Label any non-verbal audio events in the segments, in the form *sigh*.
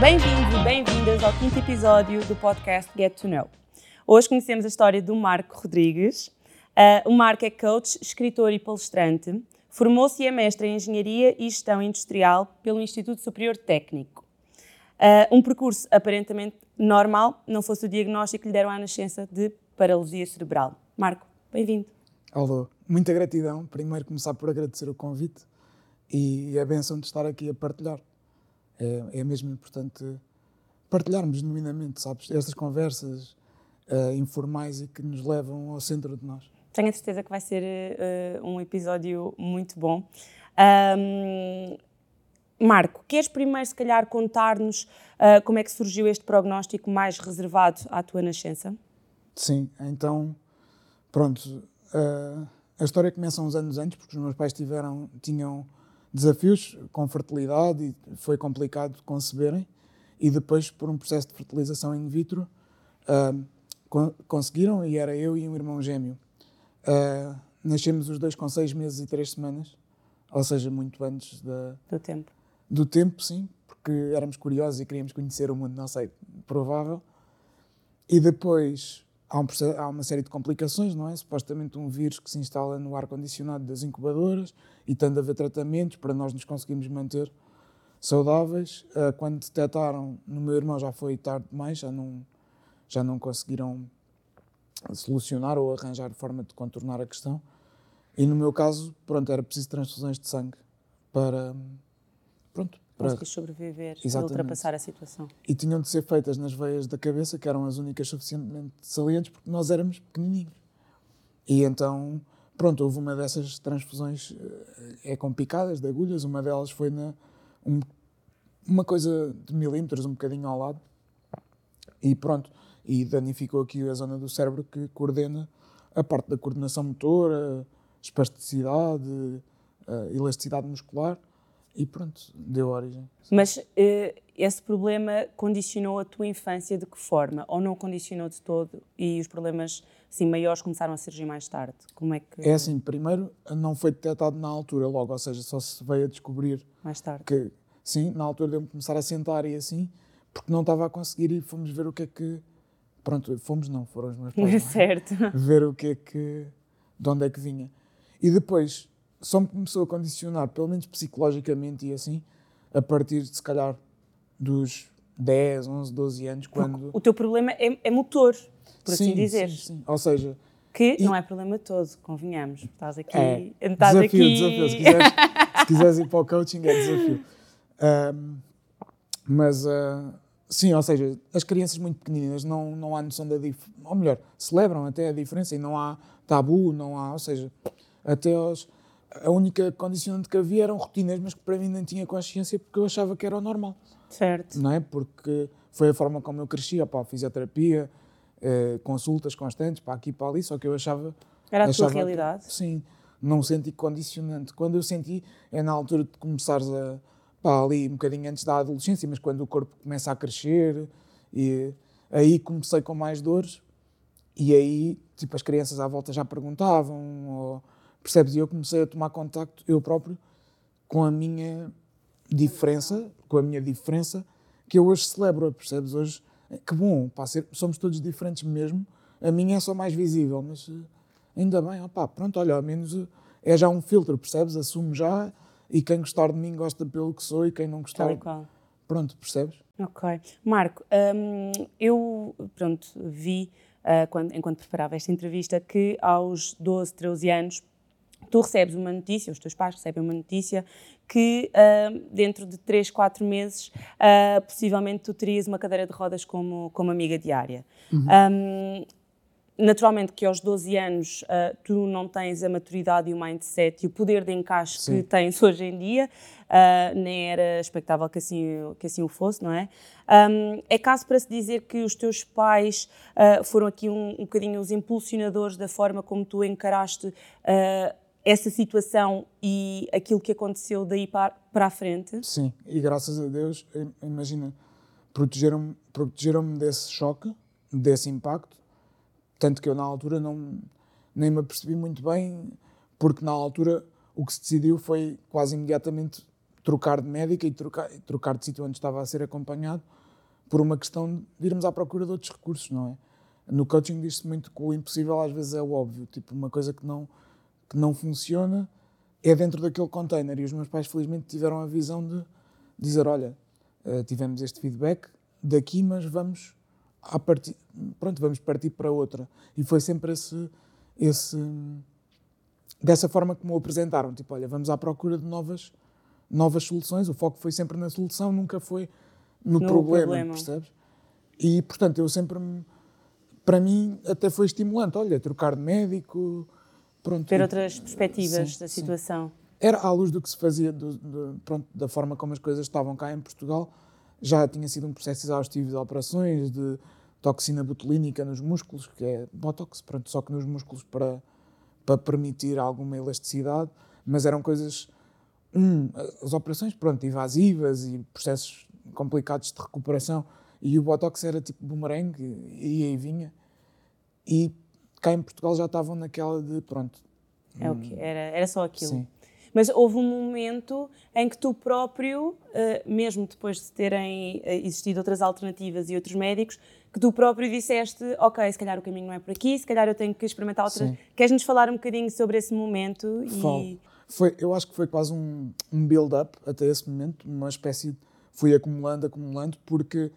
Bem-vindos e bem-vindas ao quinto episódio do podcast Get to Know. Hoje conhecemos a história do Marco Rodrigues. Uh, o Marco é coach, escritor e palestrante. Formou-se e é mestre em Engenharia e Gestão Industrial pelo Instituto Superior Técnico. Uh, um percurso aparentemente normal, não fosse o diagnóstico que lhe deram à nascença de paralisia cerebral. Marco, bem-vindo. Alô, muita gratidão. Primeiro começar por agradecer o convite e a benção de estar aqui a partilhar. É, é mesmo importante partilharmos genuinamente, sabes? Estas conversas uh, informais e que nos levam ao centro de nós. Tenho a certeza que vai ser uh, um episódio muito bom. Um, Marco, queres primeiro, se calhar, contar-nos uh, como é que surgiu este prognóstico mais reservado à tua nascença? Sim, então, pronto, uh, a história começa uns anos antes, porque os meus pais tiveram, tinham desafios com fertilidade e foi complicado conceberem, e depois, por um processo de fertilização in vitro, uh, con conseguiram, e era eu e um irmão gêmeo. nascemos os dois com seis meses e três semanas, ou seja, muito antes da, do tempo do tempo, sim, porque éramos curiosos e queríamos conhecer o mundo, não sei, provável. E depois há, um, há uma série de complicações, não é? Supostamente um vírus que se instala no ar-condicionado das incubadoras e tendo a haver tratamentos para nós nos conseguirmos manter saudáveis. Ah, quando detectaram no meu irmão já foi tarde demais, já não, já não conseguiram solucionar ou arranjar forma de contornar a questão. E no meu caso, pronto, era preciso transfusões de sangue para pronto, conseguir sobreviver e ultrapassar a situação. E tinham de ser feitas nas veias da cabeça, que eram as únicas suficientemente salientes, porque nós éramos pequenininhos. E então, pronto, houve uma dessas transfusões eh, é com picadas de agulhas, uma delas foi na um, uma coisa de milímetros, um bocadinho ao lado. E pronto, e danificou aqui a zona do cérebro que coordena a parte da coordenação motora, espasticidade, elasticidade muscular e pronto, deu origem. Mas uh, esse problema condicionou a tua infância de que forma? Ou não condicionou de todo e os problemas assim, maiores começaram a surgir mais tarde? Como é que... É assim, primeiro não foi detectado na altura logo, ou seja, só se veio a descobrir... Mais tarde. Que, sim, na altura deu-me começar a sentar e assim, porque não estava a conseguir e fomos ver o que é que... Pronto, fomos não, foram os meus pais. É? *laughs* certo. Ver o que é que... de onde é que vinha. E depois só me começou a condicionar, pelo menos psicologicamente e assim, a partir de se calhar dos 10, 11, 12 anos, quando... O teu problema é, é motor, por assim sim, assim dizer. Sim, sim. Ou seja... Que e... não é problema todo, convenhamos. Estás aqui... É, estás desafio, aqui... desafio. Se quiseres, se quiseres ir para o coaching, é desafio. Um, mas, uh, sim, ou seja, as crianças muito pequeninas não, não há noção da diferença, ou melhor, celebram até a diferença e não há tabu, não há, ou seja, até aos a única condicionante que havia eram rotinas, mas que para mim nem tinha consciência porque eu achava que era o normal. Certo. Não é? Porque foi a forma como eu crescia, pá, fisioterapia, eh, consultas constantes, para aqui e para ali, só que eu achava... Era a achava tua realidade? Que, sim, não senti condicionante. Quando eu senti, é na altura de começares a... Pá, ali um bocadinho antes da adolescência, mas quando o corpo começa a crescer, e aí comecei com mais dores, e aí, tipo, as crianças à volta já perguntavam, ou Percebes? E eu comecei a tomar contacto, eu próprio, com a minha diferença, com a minha diferença, que eu hoje celebro, percebes? Hoje, que bom, pá, ser, somos todos diferentes mesmo. A minha é só mais visível, mas uh, ainda bem, opá, pronto, olha, ao menos uh, é já um filtro, percebes? Assumo já e quem gostar de mim gosta pelo que sou e quem não gostar. Pronto, percebes? Ok. Marco, hum, eu, pronto, vi, uh, quando, enquanto preparava esta entrevista, que aos 12, 13 anos tu recebes uma notícia, os teus pais recebem uma notícia que uh, dentro de 3, 4 meses uh, possivelmente tu terias uma cadeira de rodas como, como amiga diária. Uhum. Um, naturalmente que aos 12 anos uh, tu não tens a maturidade e o mindset e o poder de encaixe Sim. que tens hoje em dia, uh, nem era expectável que assim, que assim o fosse, não é? Um, é caso para se dizer que os teus pais uh, foram aqui um, um bocadinho os impulsionadores da forma como tu encaraste essa situação e aquilo que aconteceu daí para, para a frente? Sim, e graças a Deus, imagina, protegeram-me protegeram desse choque, desse impacto, tanto que eu na altura não, nem me apercebi muito bem, porque na altura o que se decidiu foi quase imediatamente trocar de médica e trocar, trocar de sítio onde estava a ser acompanhado por uma questão de irmos à procura de outros recursos, não é? No coaching diz-se muito que o impossível às vezes é o óbvio, tipo uma coisa que não, que não funciona é dentro daquele container. E os meus pais felizmente tiveram a visão de dizer, olha, uh, tivemos este feedback daqui, mas vamos a partir, pronto, vamos partir para outra. E foi sempre esse, esse dessa forma que me apresentaram, tipo, olha, vamos à procura de novas novas soluções, o foco foi sempre na solução, nunca foi no, no problema, problema, percebes? E, portanto, eu sempre, para mim, até foi estimulante, olha, trocar de médico, pronto. Ter outras perspectivas sim, da situação. Sim. Era à luz do que se fazia, do, do, pronto, da forma como as coisas estavam cá em Portugal, já tinha sido um processo exaustivo de operações, de toxina botulínica nos músculos, que é botox, pronto, só que nos músculos para, para permitir alguma elasticidade, mas eram coisas as operações, pronto, invasivas e processos complicados de recuperação, e o Botox era tipo boomerang, ia e vinha. E cá em Portugal já estavam naquela de, pronto. É o que era, era só aquilo. Sim. Mas houve um momento em que tu próprio, eh, mesmo depois de terem eh, existido outras alternativas e outros médicos, que tu próprio disseste, ok, se calhar o caminho não é por aqui, se calhar eu tenho que experimentar outra. Queres-nos falar um bocadinho sobre esse momento? E... Foi, eu acho que foi quase um, um build-up até esse momento, uma espécie de. Fui acumulando, acumulando, porque,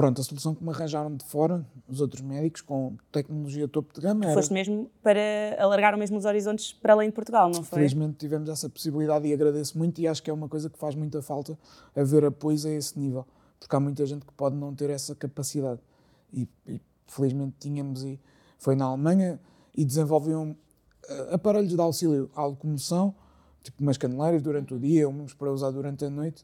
pronto, a solução que me arranjaram de fora, os outros médicos, com tecnologia topo de gama. Era... Foste mesmo para alargar mesmo os horizontes para além de Portugal, não foi? Felizmente tivemos essa possibilidade e agradeço muito, e acho que é uma coisa que faz muita falta haver apoios a esse nível, porque há muita gente que pode não ter essa capacidade. E, e felizmente tínhamos, e foi na Alemanha, e desenvolviam uh, aparelhos de auxílio à locomoção tipo umas caneleiras durante o dia, uns para usar durante a noite.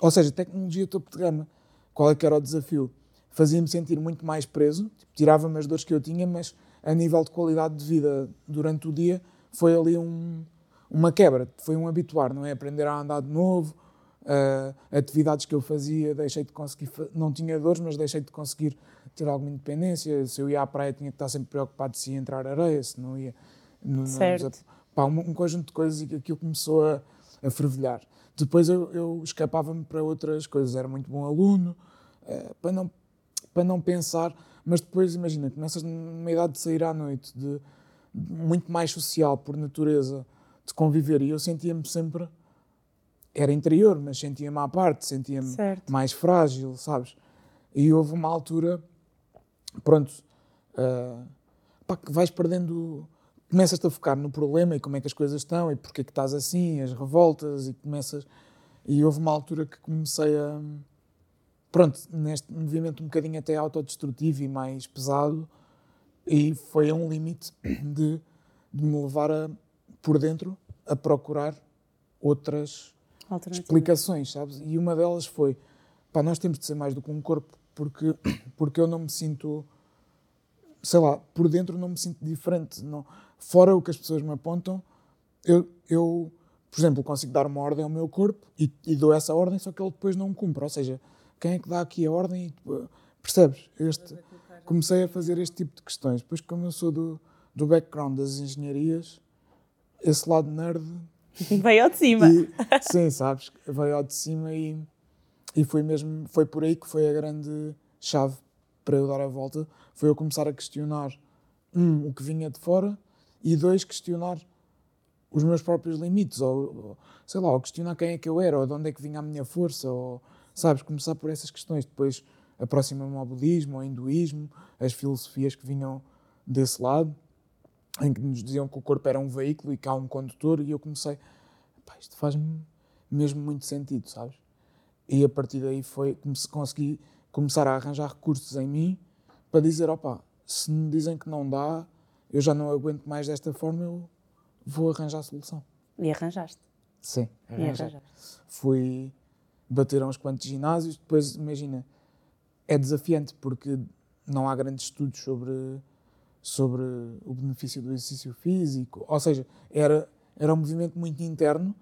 Ou seja, tecnologia topo de gama. Qual é que era o desafio? Fazia-me sentir muito mais preso, tipo, tirava-me as dores que eu tinha, mas a nível de qualidade de vida durante o dia foi ali um, uma quebra, foi um habituar, não é? Aprender a andar de novo, uh, atividades que eu fazia, deixei de conseguir, não tinha dores, mas deixei de conseguir ter alguma independência. Se eu ia à praia, tinha que estar sempre preocupado se ia entrar areia, se não ia. No, certo pá, um, um, conjunto de coisas e aquilo começou a, a fervilhar. Depois eu, eu escapava-me para outras coisas, era muito bom aluno, uh, para, não, para não pensar, mas depois, imagina, começas numa idade de sair à noite, de, de muito mais social por natureza, de conviver, e eu sentia-me sempre, era interior, mas sentia-me à parte, sentia-me mais frágil, sabes? E houve uma altura, pronto, uh, pá, que vais perdendo começas-te a focar no problema e como é que as coisas estão e porque é que estás assim, as revoltas e começas... E houve uma altura que comecei a... Pronto, neste movimento um bocadinho até autodestrutivo e mais pesado e foi a um limite *coughs* de, de me levar a, por dentro a procurar outras explicações, sabes? E uma delas foi, pá, nós temos de ser mais do que um corpo porque, *coughs* porque eu não me sinto sei lá, por dentro não me sinto diferente. Não, fora o que as pessoas me apontam, eu, eu por exemplo, consigo dar uma ordem ao meu corpo e, e, dou essa ordem, só que ele depois não cumpre. Ou seja, quem é que dá aqui a ordem? E, percebes? Este, comecei a fazer este tipo de questões. Depois, como eu sou do, do background das engenharias, esse lado nerd. *laughs* Veio ao de cima. E, sim, sabes? Veio ao de cima e, e foi mesmo. Foi por aí que foi a grande chave para eu dar a volta. Foi eu começar a questionar, um, o que vinha de fora e dois, questionar os meus próprios limites, ou, sei lá, ou questionar quem é que eu era, ou de onde é que vinha a minha força, ou, sabes, começar por essas questões. Depois aproxima-me ao budismo, ao hinduísmo, as filosofias que vinham desse lado, em que nos diziam que o corpo era um veículo e que há um condutor, e eu comecei, pá, isto faz-me mesmo muito sentido, sabes? E a partir daí foi, consegui começar a arranjar recursos em mim para dizer, opa, se me dizem que não dá, eu já não aguento mais desta forma, eu vou arranjar a solução. E arranjaste? Sim, arranjei. Fui bater a uns quantos ginásios, depois, imagina, é desafiante porque não há grandes estudos sobre, sobre o benefício do exercício físico, ou seja, era, era um movimento muito interno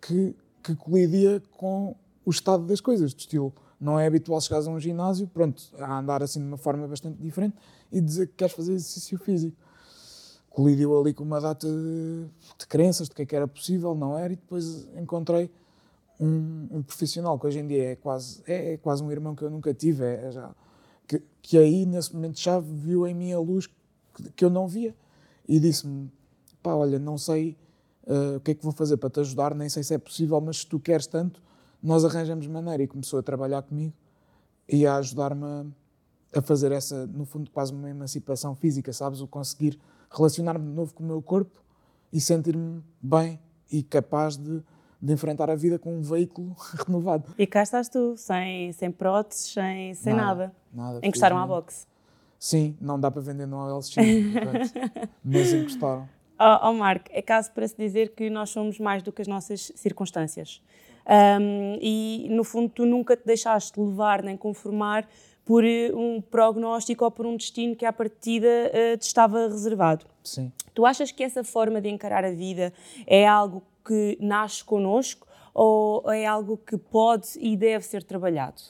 que, que colidia com o estado das coisas, do estilo, não é habitual chegares a um ginásio, pronto, a andar assim de uma forma bastante diferente e dizer que queres fazer exercício físico. Colidiu ali com uma data de, de crenças, de que, é que era possível, não era, e depois encontrei um, um, profissional que hoje em dia é quase, é, é, quase um irmão que eu nunca tive, é, é já, que, que aí, nesse momento-chave, viu em mim a luz que, que eu não via e disse-me: pá, olha, não sei uh, o que é que vou fazer para te ajudar, nem sei se é possível, mas se tu queres tanto, nós arranjamos maneira. E começou a trabalhar comigo e a ajudar-me a, a fazer essa, no fundo, quase uma emancipação física, sabes? O conseguir relacionar-me de novo com o meu corpo e sentir-me bem e capaz de, de enfrentar a vida com um veículo *laughs* renovado. E cá estás tu, sem, sem próteses, sem, sem nada. Nada. nada Encostaram à boxe. Sim, não dá para vender no OLX, *laughs* mas encostaram. Oh, oh, Marco, é caso para se dizer que nós somos mais do que as nossas circunstâncias. Um, e, no fundo, tu nunca te deixaste levar nem conformar por eh, um prognóstico ou por um destino que à partida uh, te estava reservado. Sim. Tu achas que essa forma de encarar a vida é algo que nasce connosco ou é algo que pode e deve ser trabalhado?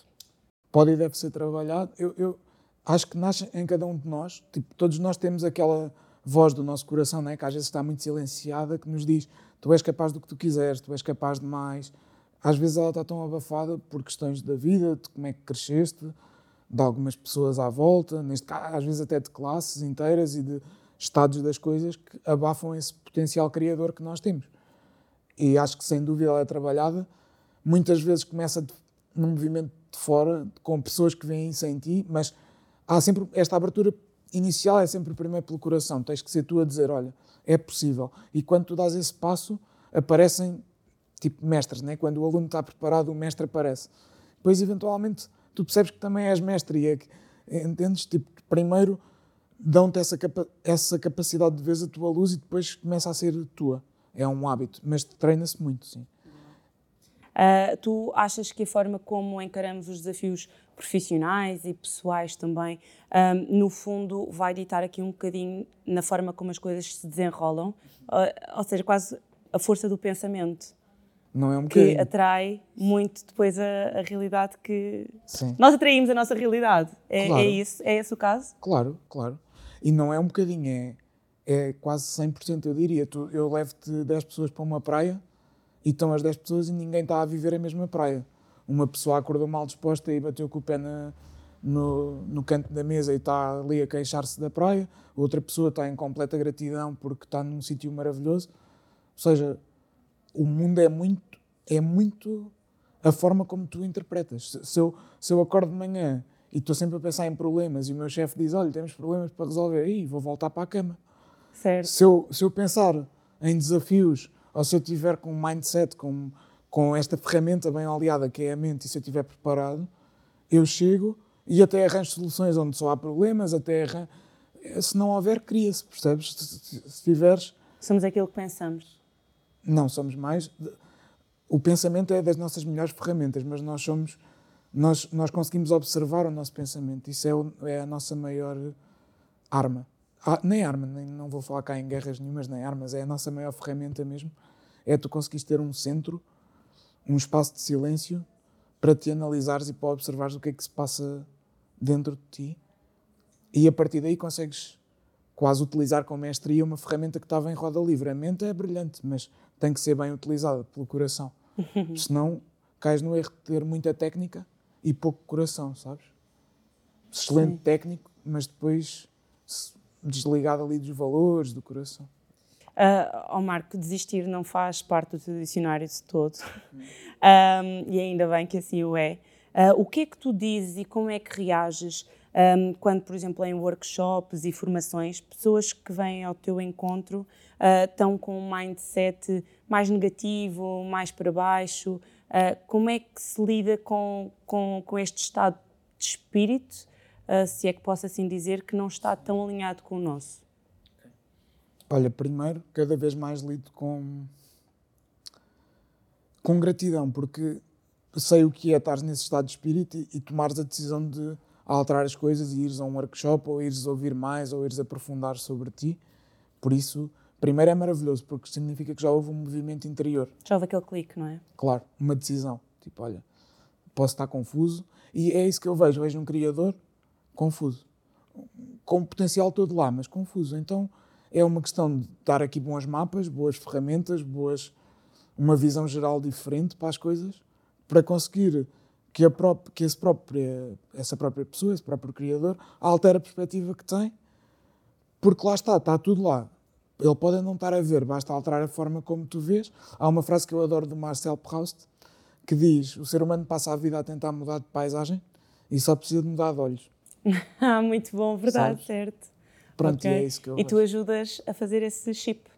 Pode e deve ser trabalhado. Eu, eu acho que nasce em cada um de nós. Tipo, todos nós temos aquela voz do nosso coração, né, que às vezes está muito silenciada, que nos diz: tu és capaz do que tu quiseres, tu és capaz de mais. Às vezes ela está tão abafada por questões da vida, de como é que cresceste, de algumas pessoas à volta, neste caso, às vezes até de classes inteiras e de estados das coisas que abafam esse potencial criador que nós temos. E acho que sem dúvida ela é trabalhada. Muitas vezes começa de, num movimento de fora, com pessoas que vêm sem ti, mas há sempre esta abertura inicial é sempre primeiro pelo coração. Tens que ser tu a dizer, olha, é possível. E quando tu dás esse passo, aparecem tipo mestres, né? Quando o aluno está preparado, o mestre aparece. Depois, eventualmente, tu percebes que também és mestre e é, entendes? Tipo, primeiro dão-te essa, capa essa capacidade de ver a tua luz e depois começa a ser tua. É um hábito, mas treina-se muito, sim. Uh, tu achas que a forma como encaramos os desafios profissionais e pessoais também, um, ah, no fundo, vai ditar aqui um bocadinho na forma como as coisas se desenrolam, uh, ou seja, quase a força do pensamento. Não é um que atrai muito depois a, a realidade que Sim. nós atraímos a nossa realidade. É, claro. é isso? É esse o caso? Claro, claro. E não é um bocadinho, é, é quase 100%, eu diria. Tu, eu levo-te 10 pessoas para uma praia e estão as 10 pessoas e ninguém está a viver a mesma praia. Uma pessoa acordou mal disposta e bateu com o pé na, no, no canto da mesa e está ali a queixar-se da praia, outra pessoa está em completa gratidão porque está num sítio maravilhoso. Ou seja, o mundo é muito, é muito a forma como tu interpretas. Se, se eu, se eu acordo de manhã e estou sempre a pensar em problemas e o meu chefe diz: Olha, temos problemas para resolver, aí vou voltar para a cama. Certo. Se eu, se eu pensar em desafios ou se eu tiver com um mindset, com, com esta ferramenta bem aliada que é a mente, e se eu estiver preparado, eu chego e até arranjo soluções onde só há problemas, até arranjo... Se não houver, cria-se, percebes? Se, se tiveres... Somos aquilo que pensamos. Não, somos mais... O pensamento é das nossas melhores ferramentas, mas nós somos... Nós, nós conseguimos observar o nosso pensamento. Isso é, o, é a nossa maior arma. Ah, nem arma, nem, não vou falar cá em guerras nenhumas, nem armas, é a nossa maior ferramenta mesmo. É tu conseguires ter um centro, um espaço de silêncio para te analisares e para observares o que é que se passa dentro de ti. E a partir daí consegues quase utilizar com mestria uma ferramenta que estava em roda livre. A mente é brilhante, mas tem que ser bem utilizada pelo coração. *laughs* Senão cais no erro de ter muita técnica e pouco coração, sabes? Excelente Sim. técnico, mas depois desligado ali dos valores, do coração. Uh, oh Marco, desistir não faz parte do teu dicionário de todo. *laughs* um, e ainda bem que assim o é. Uh, o que é que tu dizes e como é que reages um, quando, por exemplo, em workshops e formações, pessoas que vêm ao teu encontro uh, estão com um mindset mais negativo, mais para baixo? Uh, como é que se lida com, com, com este estado de espírito uh, se é que posso assim dizer, que não está tão alinhado com o nosso? Olha, primeiro, cada vez mais lido com, com gratidão, porque sei o que é estar nesse estado de espírito e, e tomares a decisão de alterar as coisas e ires a um workshop, ou ires ouvir mais, ou ires aprofundar sobre ti. Por isso, primeiro é maravilhoso, porque significa que já houve um movimento interior. Já houve aquele clique, não é? Claro, uma decisão. Tipo, olha, posso estar confuso. E é isso que eu vejo. Vejo um criador confuso. Com o potencial todo lá, mas confuso. Então é uma questão de dar aqui bons mapas, boas ferramentas, boas uma visão geral diferente para as coisas, para conseguir que, a própria, que esse próprio, essa própria pessoa, esse próprio criador, altere a perspectiva que tem, porque lá está, está tudo lá. Ele pode não estar a ver, basta alterar a forma como tu vês. Há uma frase que eu adoro do Marcel Proust que diz: O ser humano passa a vida a tentar mudar de paisagem e só precisa de mudar de olhos. *laughs* ah, muito bom, verdade, Sabes? certo. Pronto, okay. e é isso que eu E tu ajudas a fazer esse chip?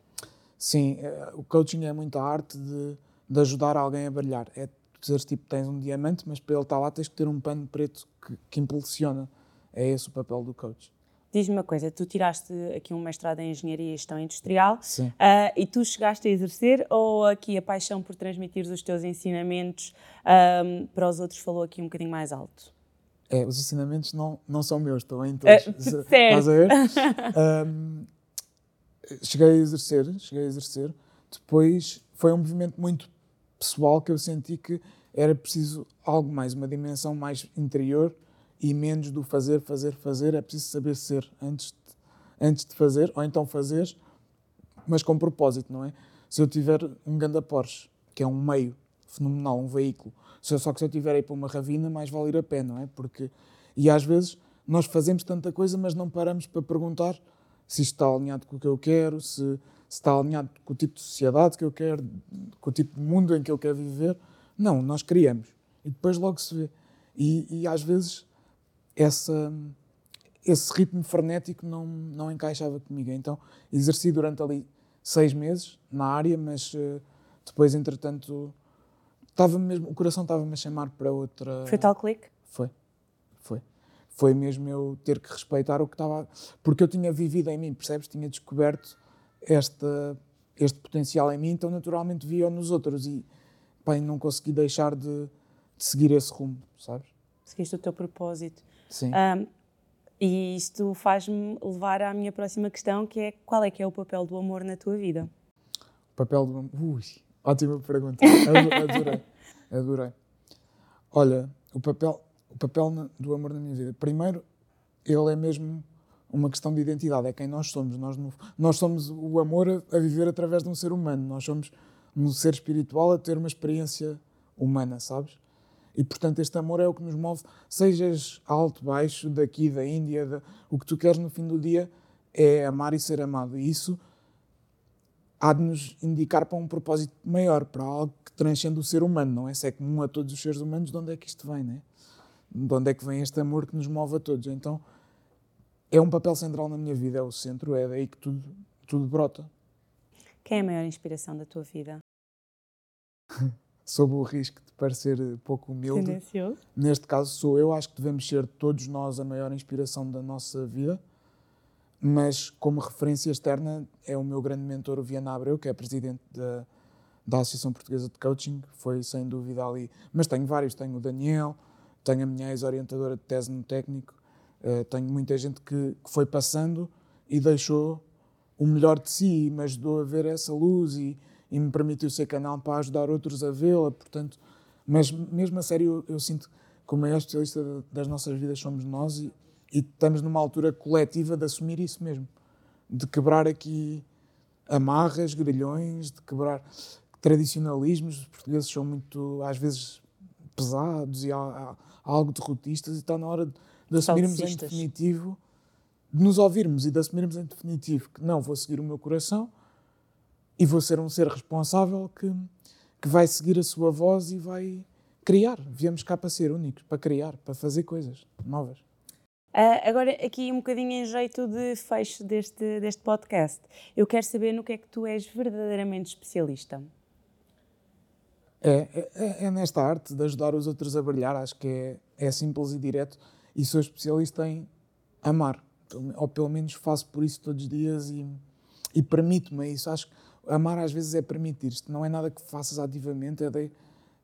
Sim, eh, o coaching é muito a arte de, de ajudar alguém a brilhar. É dizeres tipo, tens um diamante, mas para ele estar lá tens que ter um pano preto que, que impulsiona. É esse o papel do coach. Diz-me uma coisa, tu tiraste aqui um mestrado em Engenharia e Gestão Industrial Sim. Uh, e tu chegaste a exercer ou aqui a paixão por transmitir os teus ensinamentos um, para os outros falou aqui um bocadinho mais alto? É, os ensinamentos não, não são meus, estão em *laughs* todos. Uh, certo. Estás a ver? um, *laughs* cheguei a exercer, cheguei a exercer. Depois foi um movimento muito pessoal que eu senti que era preciso algo mais, uma dimensão mais interior e menos do fazer, fazer, fazer. É preciso saber ser antes de, antes de fazer, ou então fazer, mas com propósito, não é? Se eu tiver um Ganda Porsche, que é um meio fenomenal, um veículo, só que se eu tiver aí para uma ravina, mais vale ir a pé, não é? Porque, e às vezes nós fazemos tanta coisa, mas não paramos para perguntar se isto está alinhado com o que eu quero, se, se está alinhado com o tipo de sociedade que eu quero, com o tipo de mundo em que eu quero viver. Não, nós criamos. E depois logo se vê. E, e às vezes essa, esse ritmo frenético não, não encaixava comigo. Então exerci durante ali seis meses na área, mas uh, depois, entretanto, estava mesmo, o coração estava-me a chamar para outra. Foi tal clique? Foi, foi. Foi mesmo eu ter que respeitar o que estava. Porque eu tinha vivido em mim, percebes? Tinha descoberto esta, este potencial em mim, então naturalmente via nos outros e bem, não consegui deixar de, de seguir esse rumo, sabes? Seguiste o teu propósito. Sim. Um, e isto faz-me levar à minha próxima questão, que é qual é que é o papel do amor na tua vida? O papel do amor... Ui, ótima pergunta. *laughs* Adorei. Adorei. Olha, o papel, o papel do amor na minha vida. Primeiro, ele é mesmo uma questão de identidade, é quem nós somos. Nós, nós somos o amor a, a viver através de um ser humano. Nós somos um ser espiritual a ter uma experiência humana, sabes? E portanto, este amor é o que nos move, sejas alto, baixo, daqui, da Índia, o que tu queres no fim do dia é amar e ser amado. E isso há de nos indicar para um propósito maior, para algo que transcende o ser humano, não é? Se é comum a todos os seres humanos, de onde é que isto vem, não é? De onde é que vem este amor que nos move a todos? Então, é um papel central na minha vida, é o centro, é daí que tudo, tudo brota. Quem é a maior inspiração da tua vida? *laughs* sob o risco de parecer pouco humilde. Tendencioso. Neste caso sou eu, acho que devemos ser todos nós a maior inspiração da nossa vida, mas como referência externa é o meu grande mentor, o Viana Abreu, que é presidente da, da Associação Portuguesa de Coaching, foi sem dúvida ali. Mas tenho vários, tenho o Daniel, tenho a minha ex-orientadora de tese no técnico, uh, tenho muita gente que, que foi passando e deixou o melhor de si, me ajudou a ver essa luz e e me permitiu ser canal para ajudar outros a vê-la, portanto, mas mesmo a sério eu, eu sinto que o maior especialista das nossas vidas somos nós e, e, estamos numa altura coletiva de assumir isso mesmo, de quebrar aqui amarras, grilhões, de quebrar tradicionalismos, os portugueses são muito, às vezes, pesados e há, há, algo derrotistas e está na hora de, de assumirmos em definitivo, de nos ouvirmos e de assumirmos em definitivo que não, vou seguir o meu coração, e vou ser um ser responsável que, que vai seguir a sua voz e vai criar. Viemos cá para ser únicos, para criar, para fazer coisas novas. Uh, agora, aqui um bocadinho em jeito de fecho deste, deste podcast, eu quero saber no que é que tu és verdadeiramente especialista. É, é, é nesta arte de ajudar os outros a brilhar, acho que é, é simples e direto, e sou especialista em amar, ou pelo menos faço por isso todos os dias e, e permito-me isso. Acho que amar às vezes é permitir-te, não é nada que faças ativamente, é, de,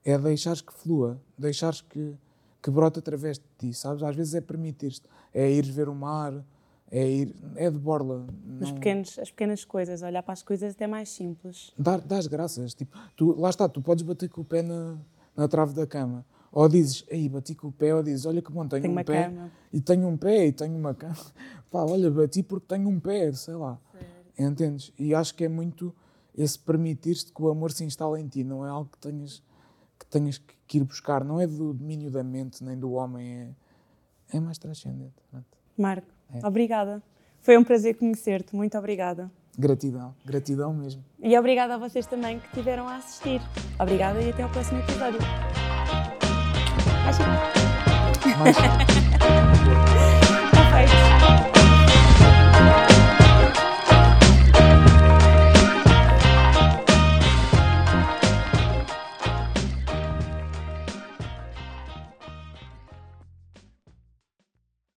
é deixares que flua, deixares que, que brote através de ti, sabes? Às vezes é permitir-te, é ir ver o mar, é ir, é de borla. Não... Pequenos, as pequenas coisas, olhar para as coisas até mais simples. Dar, as graças, tipo, tu, lá está, tu podes bater com o pé na, na trave da cama, Ou dizes, aí bati com o pé, ou dizes, olha que bom, tenho, Tenho um pé cama. e tenho um pé e tenho uma cama. *laughs* Pá, olha, bati porque tenho um pé, sei lá. Entendes? E acho que é muito esse permitir-te que o amor se instale em ti, não é algo que tenhas que, tenhas que ir buscar, não é do domínio da mente nem do homem, é, é mais transcendente. Marco, É. obrigada. Foi um prazer conhecer-te. Muito obrigada. Gratidão, gratidão mesmo. E obrigada a vocês também que estiveram a assistir. Obrigada e até ao próximo episódio. Beijinho. Mais.